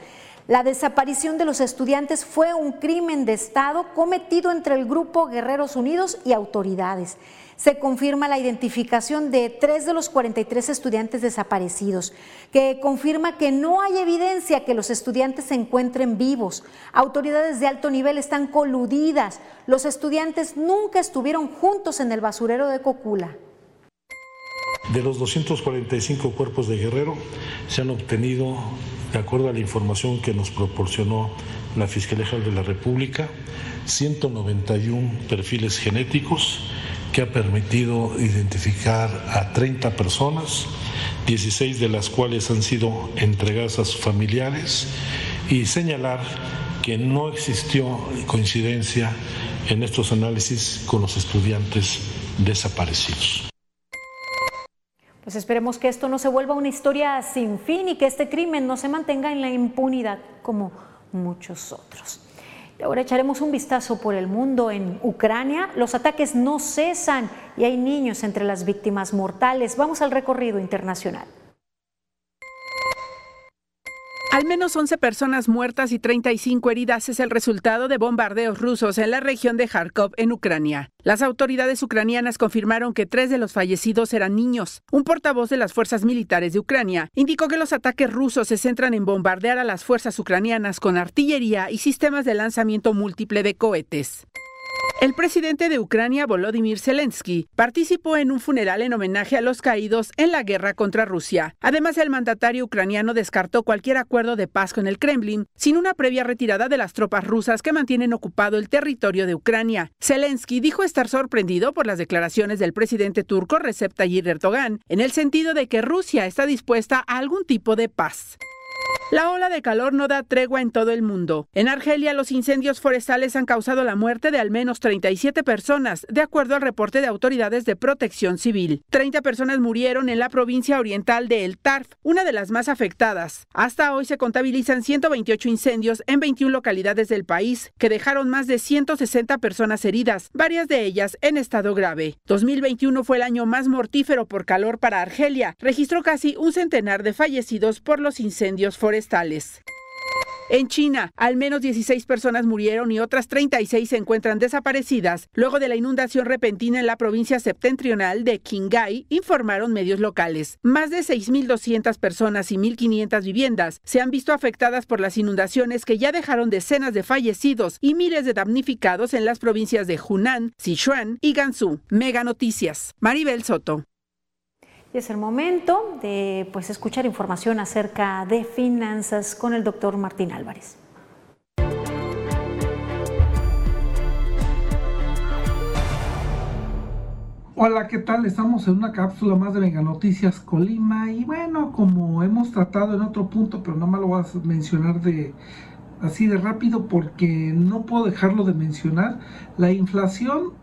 la desaparición de los estudiantes fue un crimen de Estado cometido entre el grupo Guerreros Unidos y autoridades. Se confirma la identificación de tres de los 43 estudiantes desaparecidos, que confirma que no hay evidencia que los estudiantes se encuentren vivos. Autoridades de alto nivel están coludidas. Los estudiantes nunca estuvieron juntos en el basurero de Cocula. De los 245 cuerpos de Guerrero se han obtenido, de acuerdo a la información que nos proporcionó la Fiscalía General de la República, 191 perfiles genéticos que ha permitido identificar a 30 personas, 16 de las cuales han sido entregadas a sus familiares y señalar que no existió coincidencia en estos análisis con los estudiantes desaparecidos. Pues esperemos que esto no se vuelva una historia sin fin y que este crimen no se mantenga en la impunidad como muchos otros. Y ahora echaremos un vistazo por el mundo. En Ucrania los ataques no cesan y hay niños entre las víctimas mortales. Vamos al recorrido internacional. Al menos 11 personas muertas y 35 heridas es el resultado de bombardeos rusos en la región de Kharkov, en Ucrania. Las autoridades ucranianas confirmaron que tres de los fallecidos eran niños. Un portavoz de las fuerzas militares de Ucrania indicó que los ataques rusos se centran en bombardear a las fuerzas ucranianas con artillería y sistemas de lanzamiento múltiple de cohetes. El presidente de Ucrania, Volodymyr Zelensky, participó en un funeral en homenaje a los caídos en la guerra contra Rusia. Además, el mandatario ucraniano descartó cualquier acuerdo de paz con el Kremlin sin una previa retirada de las tropas rusas que mantienen ocupado el territorio de Ucrania. Zelensky dijo estar sorprendido por las declaraciones del presidente turco Recep Tayyip Erdogan en el sentido de que Rusia está dispuesta a algún tipo de paz. La ola de calor no da tregua en todo el mundo. En Argelia, los incendios forestales han causado la muerte de al menos 37 personas, de acuerdo al reporte de autoridades de protección civil. 30 personas murieron en la provincia oriental de El Tarf, una de las más afectadas. Hasta hoy se contabilizan 128 incendios en 21 localidades del país, que dejaron más de 160 personas heridas, varias de ellas en estado grave. 2021 fue el año más mortífero por calor para Argelia. Registró casi un centenar de fallecidos por los incendios forestales. En China, al menos 16 personas murieron y otras 36 se encuentran desaparecidas luego de la inundación repentina en la provincia septentrional de Qinghai, informaron medios locales. Más de 6.200 personas y 1.500 viviendas se han visto afectadas por las inundaciones que ya dejaron decenas de fallecidos y miles de damnificados en las provincias de Hunan, Sichuan y Gansu. Mega Noticias. Maribel Soto. Y es el momento de pues, escuchar información acerca de finanzas con el doctor Martín Álvarez. Hola, ¿qué tal? Estamos en una cápsula más de Venga Noticias Colima y bueno, como hemos tratado en otro punto, pero no me lo voy a mencionar de, así de rápido porque no puedo dejarlo de mencionar. La inflación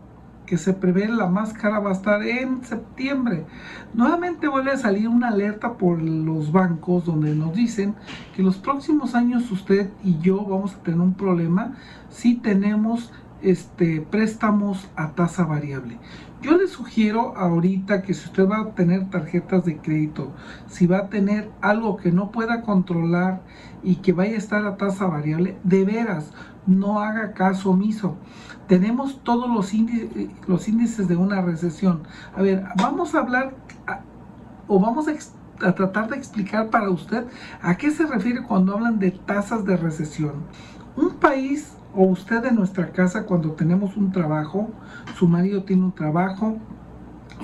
que se prevé la más cara va a estar en septiembre. Nuevamente vuelve a salir una alerta por los bancos donde nos dicen que los próximos años usted y yo vamos a tener un problema si tenemos este préstamos a tasa variable. Yo le sugiero ahorita que si usted va a tener tarjetas de crédito, si va a tener algo que no pueda controlar y que vaya a estar a tasa variable, de veras, no haga caso omiso. Tenemos todos los índices, los índices de una recesión. A ver, vamos a hablar o vamos a, a tratar de explicar para usted a qué se refiere cuando hablan de tasas de recesión. Un país o usted en nuestra casa cuando tenemos un trabajo, su marido tiene un trabajo,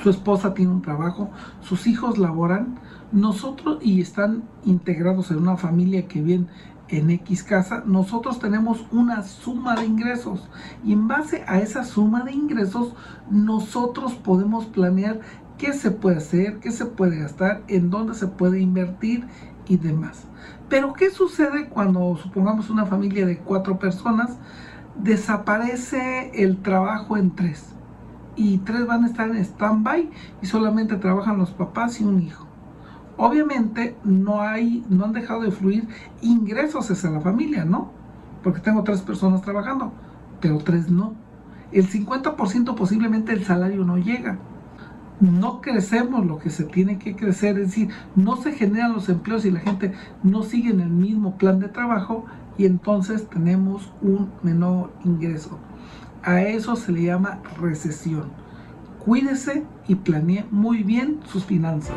su esposa tiene un trabajo, sus hijos laboran, nosotros y están integrados en una familia que viene en X casa, nosotros tenemos una suma de ingresos y en base a esa suma de ingresos nosotros podemos planear qué se puede hacer, qué se puede gastar, en dónde se puede invertir y demás. Pero ¿qué sucede cuando supongamos una familia de cuatro personas? Desaparece el trabajo en tres y tres van a estar en stand-by y solamente trabajan los papás y un hijo. Obviamente no hay, no han dejado de fluir ingresos hacia la familia, ¿no? Porque tengo tres personas trabajando, pero tres no. El 50% posiblemente el salario no llega no crecemos lo que se tiene que crecer, es decir, no se generan los empleos y la gente no sigue en el mismo plan de trabajo y entonces tenemos un menor ingreso. A eso se le llama recesión. Cuídese y planee muy bien sus finanzas.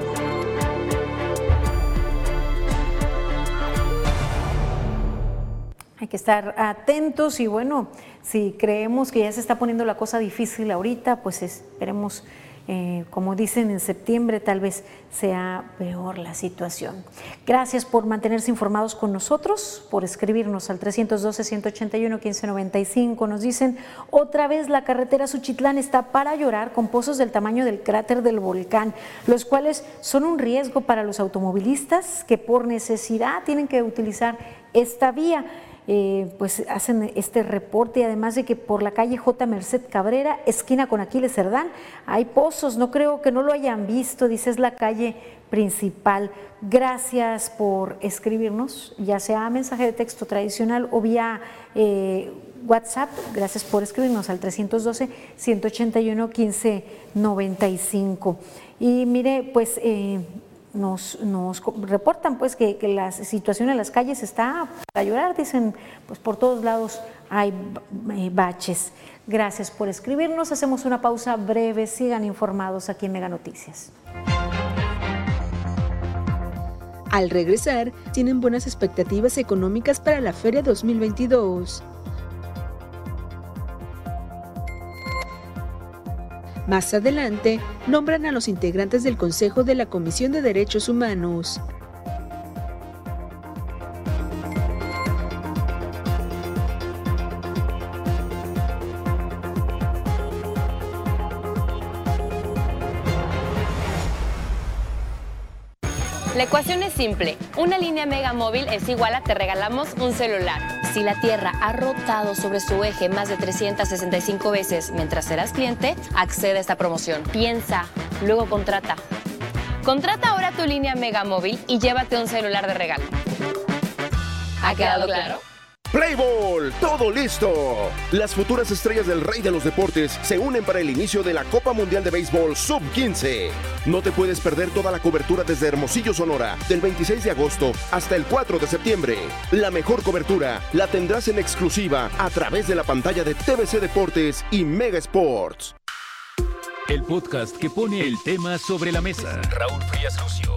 Hay que estar atentos y bueno, si creemos que ya se está poniendo la cosa difícil ahorita, pues esperemos eh, como dicen en septiembre, tal vez sea peor la situación. Gracias por mantenerse informados con nosotros, por escribirnos al 312-181-1595. Nos dicen, otra vez la carretera Suchitlán está para llorar con pozos del tamaño del cráter del volcán, los cuales son un riesgo para los automovilistas que por necesidad tienen que utilizar esta vía. Eh, pues hacen este reporte y además de que por la calle J. Merced Cabrera, esquina con Aquiles Cerdán, hay pozos, no creo que no lo hayan visto, dice es la calle principal. Gracias por escribirnos, ya sea mensaje de texto tradicional o vía eh, WhatsApp. Gracias por escribirnos al 312-181-1595. Y mire, pues eh, nos, reportan pues que, la situación en las calles está para llorar, dicen, pues por todos lados hay eh, baches. Gracias por escribirnos, hacemos una pausa breve, sigan informados aquí en Mega Noticias. Al regresar, tienen buenas expectativas económicas para la Feria 2022. Más adelante, nombran a los integrantes del Consejo de la Comisión de Derechos Humanos. La ecuación es simple. Una línea Mega Móvil es igual a te regalamos un celular. Si la Tierra ha rotado sobre su eje más de 365 veces mientras serás cliente, accede a esta promoción. Piensa, luego contrata. Contrata ahora tu línea Mega Móvil y llévate un celular de regalo. ¿Ha quedado claro? Playball, todo listo. Las futuras estrellas del rey de los deportes se unen para el inicio de la Copa Mundial de Béisbol Sub-15. No te puedes perder toda la cobertura desde Hermosillo, Sonora, del 26 de agosto hasta el 4 de septiembre. La mejor cobertura la tendrás en exclusiva a través de la pantalla de TVC Deportes y Mega Sports. El podcast que pone el tema sobre la mesa. Raúl Frías Lucio.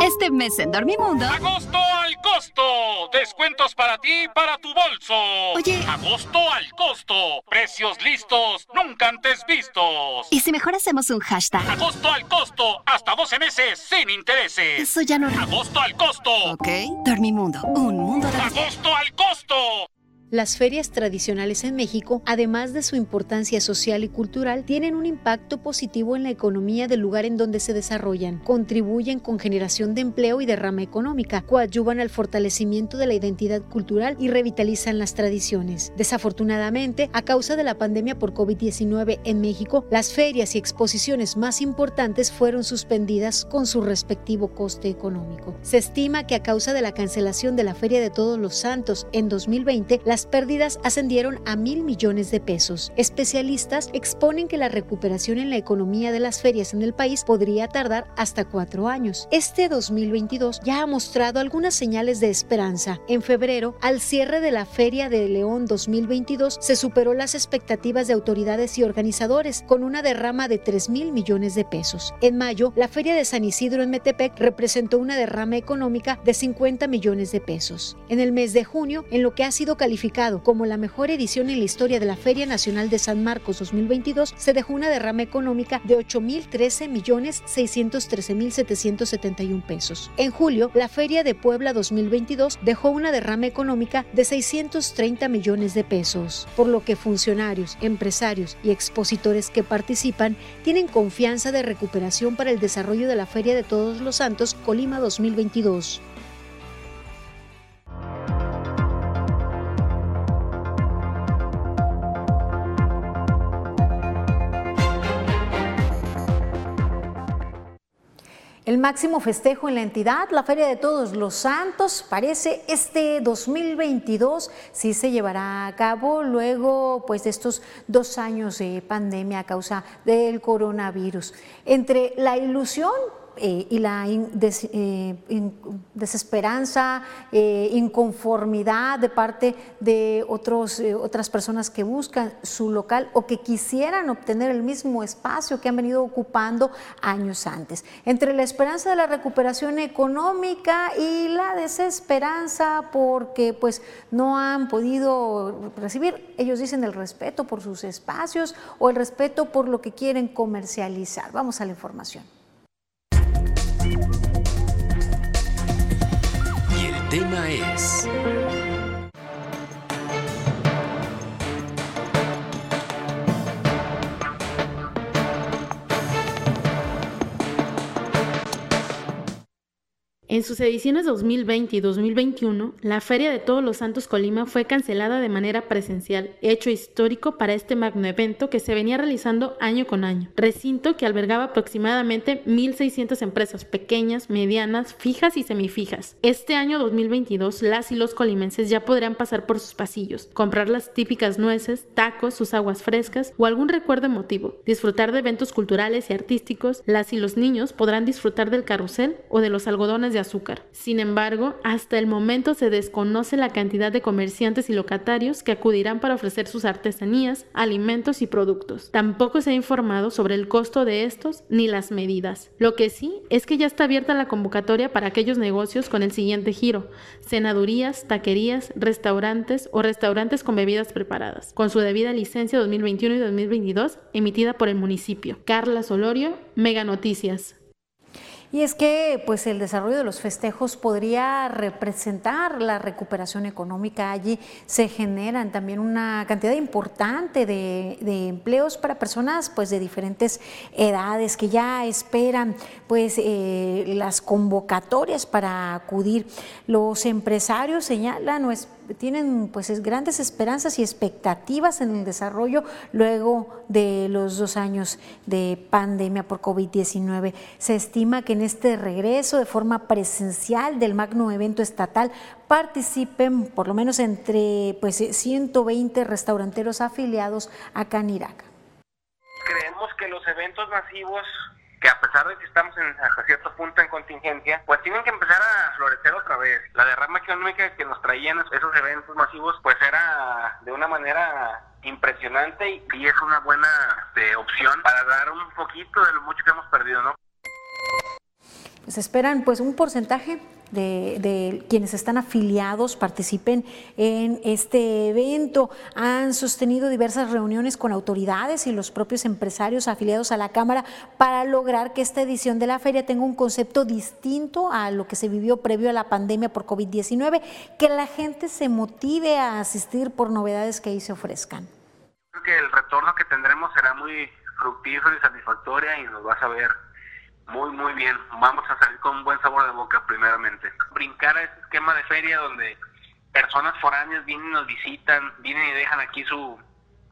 Este mes en Dormimundo. ¡Agosto al costo! Descuentos para ti y para tu bolso. Oye. ¡Agosto al costo! Precios listos, nunca antes vistos. ¿Y si mejor hacemos un hashtag? ¡Agosto al costo! Hasta 12 meses sin intereses. Eso ya no. ¡Agosto al costo! Ok. Dormimundo, un mundo de... ¡Agosto al costo! Las ferias tradicionales en México, además de su importancia social y cultural, tienen un impacto positivo en la economía del lugar en donde se desarrollan, contribuyen con generación de empleo y derrama económica, coadyuvan al fortalecimiento de la identidad cultural y revitalizan las tradiciones. Desafortunadamente, a causa de la pandemia por COVID-19 en México, las ferias y exposiciones más importantes fueron suspendidas con su respectivo coste económico. Se estima que a causa de la cancelación de la Feria de Todos los Santos en 2020, las pérdidas ascendieron a mil millones de pesos. Especialistas exponen que la recuperación en la economía de las ferias en el país podría tardar hasta cuatro años. Este 2022 ya ha mostrado algunas señales de esperanza. En febrero, al cierre de la Feria de León 2022, se superó las expectativas de autoridades y organizadores con una derrama de 3 mil millones de pesos. En mayo, la Feria de San Isidro en Metepec representó una derrama económica de 50 millones de pesos. En el mes de junio, en lo que ha sido calificado como la mejor edición en la historia de la Feria Nacional de San Marcos 2022, se dejó una derrama económica de 8.013 millones 613 mil 771 pesos. En julio, la Feria de Puebla 2022 dejó una derrama económica de 630 millones de pesos, por lo que funcionarios, empresarios y expositores que participan tienen confianza de recuperación para el desarrollo de la Feria de Todos los Santos Colima 2022. El máximo festejo en la entidad, la Feria de Todos los Santos, parece este 2022 sí se llevará a cabo luego pues, de estos dos años de pandemia a causa del coronavirus. Entre la ilusión eh, y la eh, desesperanza, eh, inconformidad de parte de otros, otras personas que buscan su local o que quisieran obtener el mismo espacio que han venido ocupando años antes. Entre la esperanza de la recuperación económica y la desesperanza porque pues no han podido recibir, ellos dicen el respeto por sus espacios o el respeto por lo que quieren comercializar. Vamos a la información. Tema es... En sus ediciones 2020 y 2021, la Feria de Todos los Santos Colima fue cancelada de manera presencial, hecho histórico para este magno evento que se venía realizando año con año. Recinto que albergaba aproximadamente 1.600 empresas pequeñas, medianas, fijas y semifijas. Este año 2022, las y los colimenses ya podrán pasar por sus pasillos, comprar las típicas nueces, tacos, sus aguas frescas o algún recuerdo emotivo, disfrutar de eventos culturales y artísticos, las y los niños podrán disfrutar del carrusel o de los algodones de azúcar. Sin embargo, hasta el momento se desconoce la cantidad de comerciantes y locatarios que acudirán para ofrecer sus artesanías, alimentos y productos. Tampoco se ha informado sobre el costo de estos ni las medidas. Lo que sí es que ya está abierta la convocatoria para aquellos negocios con el siguiente giro, senadurías, taquerías, restaurantes o restaurantes con bebidas preparadas, con su debida licencia 2021 y 2022 emitida por el municipio. Carla Solorio, Mega Noticias. Y es que pues el desarrollo de los festejos podría representar la recuperación económica. Allí se generan también una cantidad importante de, empleos para personas pues de diferentes edades que ya esperan pues eh, las convocatorias para acudir. Los empresarios señalan o tienen pues grandes esperanzas y expectativas en el desarrollo luego de los dos años de pandemia por COVID-19. Se estima que en este regreso de forma presencial del magno evento estatal participen por lo menos entre pues 120 restauranteros afiliados a Canirac. Creemos que los eventos masivos que a pesar de que estamos en, hasta cierto punto en contingencia, pues tienen que empezar a florecer otra vez. La derrama económica que nos traían esos eventos masivos, pues era de una manera impresionante y, es una buena este, opción para dar un poquito de lo mucho que hemos perdido, ¿no? Se esperan pues un porcentaje de, quienes están afiliados participen en este evento. Han sostenido diversas reuniones con autoridades y los propios empresarios afiliados a la Cámara para lograr que esta edición de la feria tenga un concepto distinto a lo que se vivió previo a la pandemia por COVID-19, que la gente se motive a asistir por novedades que ahí se ofrezcan. Creo que el retorno que tendremos será muy fructífero y satisfactorio y nos va a saber muy, muy bien. Vamos a salir con un buen sabor de boca primeramente. Brincar a ese esquema de feria donde personas foráneas vienen y nos visitan, vienen y dejan aquí su,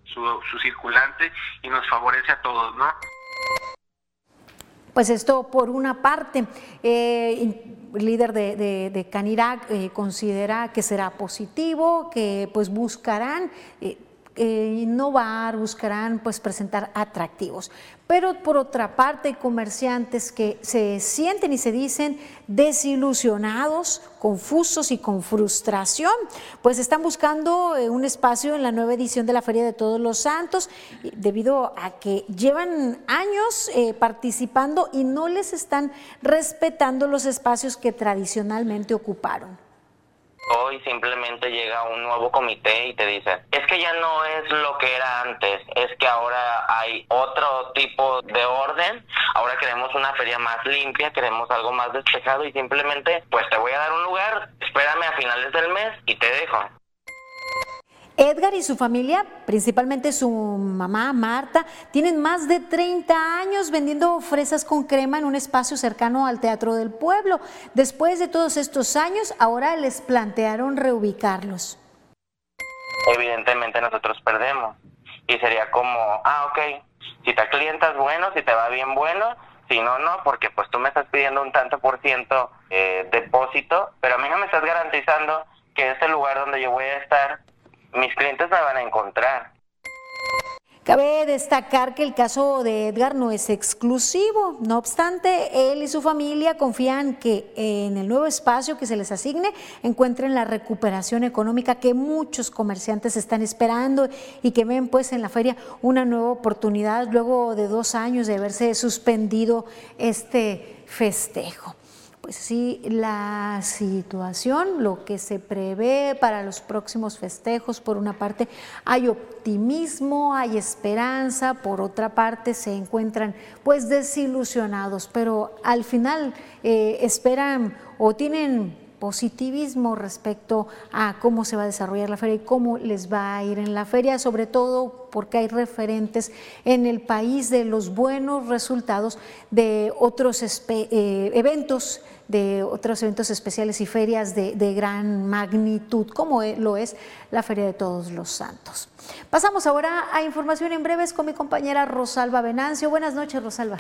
su, circulante y nos favorece a todos, ¿no? Pues esto por una parte, eh, el líder de, de, Canirac eh, considera que será positivo, que pues buscarán eh, eh, innovar, buscarán pues presentar atractivos. Pero por otra parte, hay comerciantes que se sienten y se dicen desilusionados, confusos y con frustración, pues están buscando eh, un espacio en la nueva edición de la Feria de Todos los Santos, debido a que llevan años eh, participando y no les están respetando los espacios que tradicionalmente ocuparon. Hoy simplemente llega un nuevo comité y te dice, es que ya no es lo que era antes, es que ahora hay otro tipo de orden, ahora queremos una feria más limpia, queremos algo más despejado y simplemente pues te voy a dar un lugar, espérame a finales del mes y te dejo. Edgar y su familia, principalmente su mamá Marta, tienen más de 30 años vendiendo fresas con crema en un espacio cercano al Teatro del Pueblo. Después de todos estos años, ahora les plantearon reubicarlos. Evidentemente nosotros perdemos. Y sería como, ah, ok, si te clientas bueno, si te va bien bueno, si no, no, porque pues tú me estás pidiendo un tanto por ciento eh, depósito, pero a mí no me estás garantizando que ese lugar donde yo voy a estar mis clientes me van a encontrar. Cabe destacar que el caso de Edgar no es exclusivo, no obstante, él y su familia confían que en el nuevo espacio que se les asigne encuentren la recuperación económica que muchos comerciantes están esperando y que ven pues en la feria una nueva oportunidad luego de dos años de haberse suspendido este festejo pues sí, la situación, lo que se prevé para los próximos festejos, por una parte hay optimismo, hay esperanza, por otra parte se encuentran pues desilusionados, pero al final eh, esperan o tienen positivismo respecto a cómo se va a desarrollar la feria y cómo les va a ir en la feria, sobre todo porque hay referentes en el país de los buenos resultados de otros eh, eventos de otros eventos especiales y ferias de, de, gran magnitud, como e, lo es la Feria de Todos los Santos. Pasamos ahora a información en breves con mi compañera Rosalba Venancio. Buenas noches, Rosalba.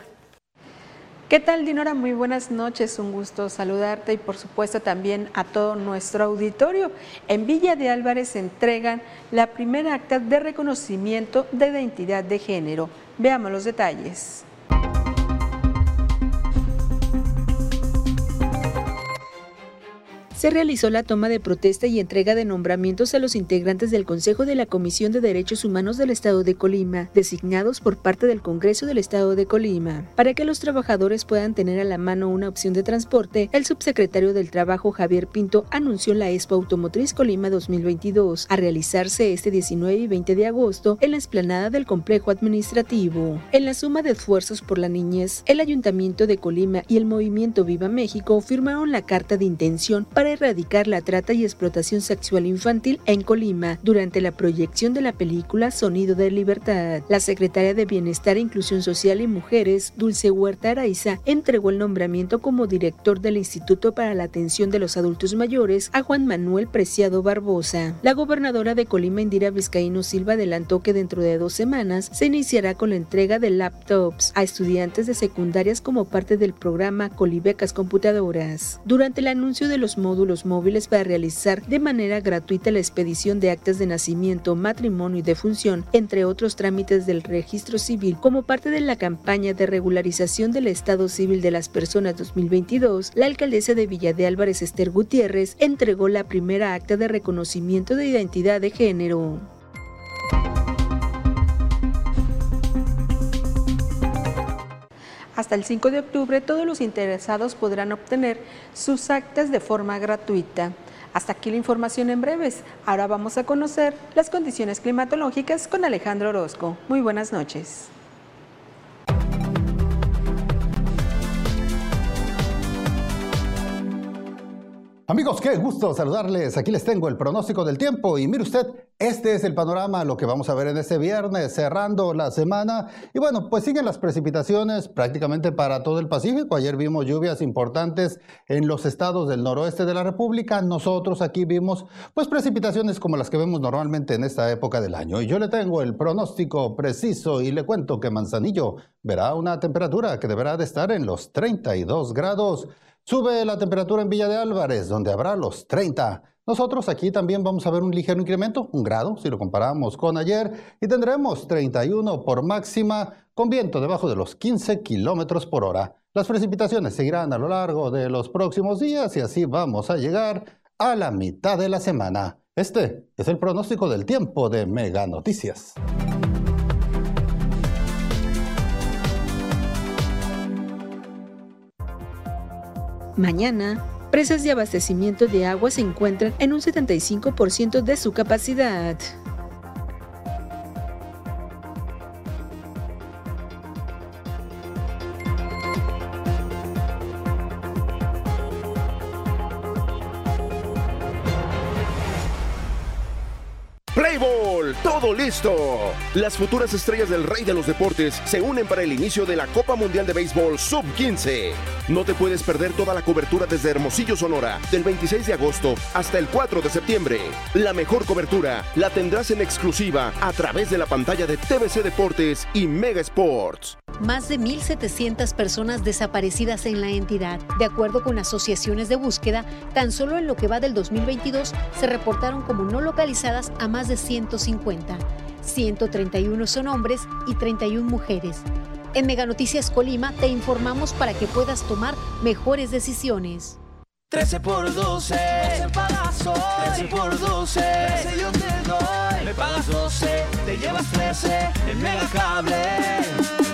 ¿Qué tal, Dinora? Muy buenas noches, un gusto saludarte y por supuesto también a todo nuestro auditorio. En Villa de Álvarez entregan la primera acta de reconocimiento de identidad de género. Veamos los detalles. Se realizó la toma de protesta y entrega de nombramientos a los integrantes del Consejo de la Comisión de Derechos Humanos del Estado de Colima, designados por parte del Congreso del Estado de Colima. Para que los trabajadores puedan tener a la mano una opción de transporte, el subsecretario del Trabajo Javier Pinto anunció la Expo Automotriz Colima 2022 a realizarse este 19 y 20 de agosto en la explanada del complejo administrativo. En la suma de esfuerzos por la niñez, el Ayuntamiento de Colima y el Movimiento Viva México firmaron la carta de intención para erradicar la trata y explotación sexual infantil en Colima durante la proyección de la película Sonido de Libertad. La secretaria de Bienestar, Inclusión Social y Mujeres, Dulce Huerta Araiza, entregó el nombramiento como director del Instituto para la Atención de los Adultos Mayores a Juan Manuel Preciado Barbosa. La gobernadora de Colima, Indira Vizcaíno Silva, adelantó que dentro de dos semanas se iniciará con la entrega de laptops a estudiantes de secundarias como parte del programa Colibecas Computadoras. Durante el anuncio de los módulos módulos móviles para realizar de manera gratuita la expedición de actas de nacimiento, matrimonio y defunción, entre otros trámites del registro civil, como parte de la campaña de regularización del Estado Civil de las Personas 2022, la alcaldesa de Villa de Álvarez, Esther Gutiérrez, entregó la primera acta de reconocimiento de identidad de género. Hasta el 5 de octubre todos los interesados podrán obtener sus actas de forma gratuita. Hasta aquí la información en breves. Ahora vamos a conocer las condiciones climatológicas con Alejandro Orozco. Muy buenas noches. Amigos, qué gusto saludarles. Aquí les tengo el pronóstico del tiempo y mire usted, este es el panorama, lo que vamos a ver en este viernes, cerrando la semana. Y bueno, pues siguen las precipitaciones prácticamente para todo el Pacífico. Ayer vimos lluvias importantes en los estados del noroeste de la República. Nosotros aquí vimos pues precipitaciones como las que vemos normalmente en esta época del año. Y yo le tengo el pronóstico preciso y le cuento que Manzanillo verá una temperatura que deberá de estar en los 32 grados. Sube la temperatura en Villa de Álvarez, donde habrá los 30. Nosotros aquí también vamos a ver un ligero incremento, un grado, si lo comparamos con ayer, y tendremos 31 por máxima, con viento debajo de los 15 kilómetros por hora. Las precipitaciones seguirán a lo largo de los próximos días y así vamos a llegar a la mitad de la semana. Este es el pronóstico del tiempo de Mega Noticias. Mañana, presas de abastecimiento de agua se encuentran en un 75% de su capacidad. Playball, todo listo. Las futuras estrellas del rey de los deportes se unen para el inicio de la Copa Mundial de Béisbol Sub-15. No te puedes perder toda la cobertura desde Hermosillo, Sonora, del 26 de agosto hasta el 4 de septiembre. La mejor cobertura la tendrás en exclusiva a través de la pantalla de TVC Deportes y Mega Sports. Más de 1.700 personas desaparecidas en la entidad. De acuerdo con asociaciones de búsqueda, tan solo en lo que va del 2022 se reportaron como no localizadas a más de 150. 131 son hombres y 31 mujeres. En Mega Noticias Colima te informamos para que puedas tomar mejores decisiones. 13 por 12, 12 pagas hoy. 13 por 12, 13 yo te doy. Me pagas 12, te llevas 13 en Mega Cable. Te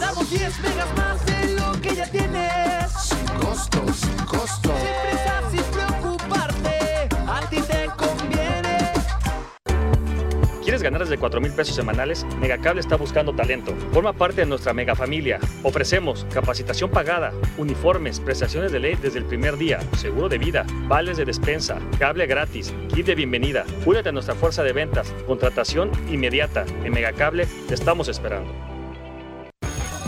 damos 10 megas más de lo que ya tienes. Sin costo, sin costo. Sin prisa, sin preocuparte, a ti te conviene. ¿Quieres ganar desde 4 mil pesos semanales? Megacable está buscando talento. Forma parte de nuestra mega familia. Ofrecemos capacitación pagada, uniformes, prestaciones de ley desde el primer día, seguro de vida, vales de despensa, cable gratis, kit de bienvenida. Únete a nuestra fuerza de ventas, contratación inmediata. En Megacable te estamos esperando.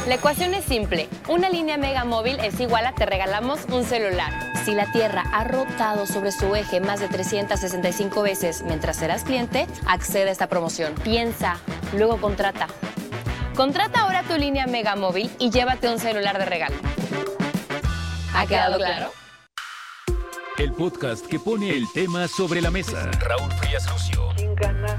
La ecuación es simple. Una línea Mega Móvil es igual a te regalamos un celular. Si la Tierra ha rotado sobre su eje más de 365 veces mientras serás cliente, accede a esta promoción. Piensa, luego contrata. Contrata ahora tu línea Mega Móvil y llévate un celular de regalo. ¿Ha quedado claro? El podcast que pone el tema sobre la mesa. Raúl Frías Lucio. ¿Quién gana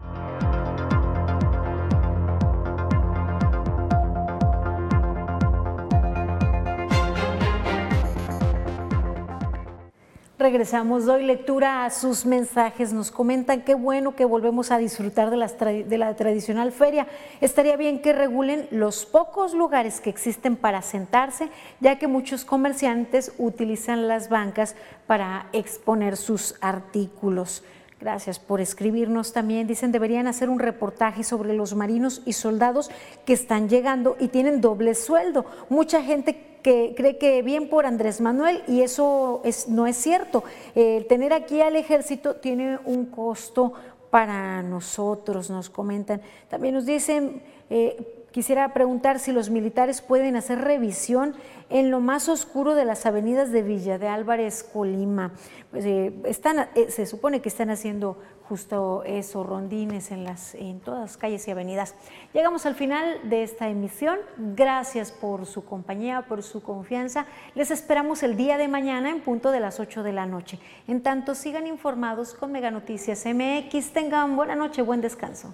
Regresamos, doy lectura a sus mensajes. Nos comentan qué bueno que volvemos a disfrutar de, las de la tradicional feria. Estaría bien que regulen los pocos lugares que existen para sentarse, ya que muchos comerciantes utilizan las bancas para exponer sus artículos. Gracias por escribirnos también. Dicen, deberían hacer un reportaje sobre los marinos y soldados que están llegando y tienen doble sueldo. Mucha gente que cree que bien por Andrés Manuel y eso es, no es cierto. El tener aquí al ejército tiene un costo para nosotros, nos comentan. También nos dicen, eh, quisiera preguntar si los militares pueden hacer revisión en lo más oscuro de las avenidas de Villa de Álvarez, Colima. Pues, eh, eh, se supone que están haciendo justo eso, rondines en todas las calles y avenidas. Llegamos al final de esta emisión. Gracias por su compañía, por su confianza. Les esperamos el día de mañana en punto de las 8 de la noche. En tanto, sigan informados con Mega Noticias MX. Tengan buena noche, buen descanso.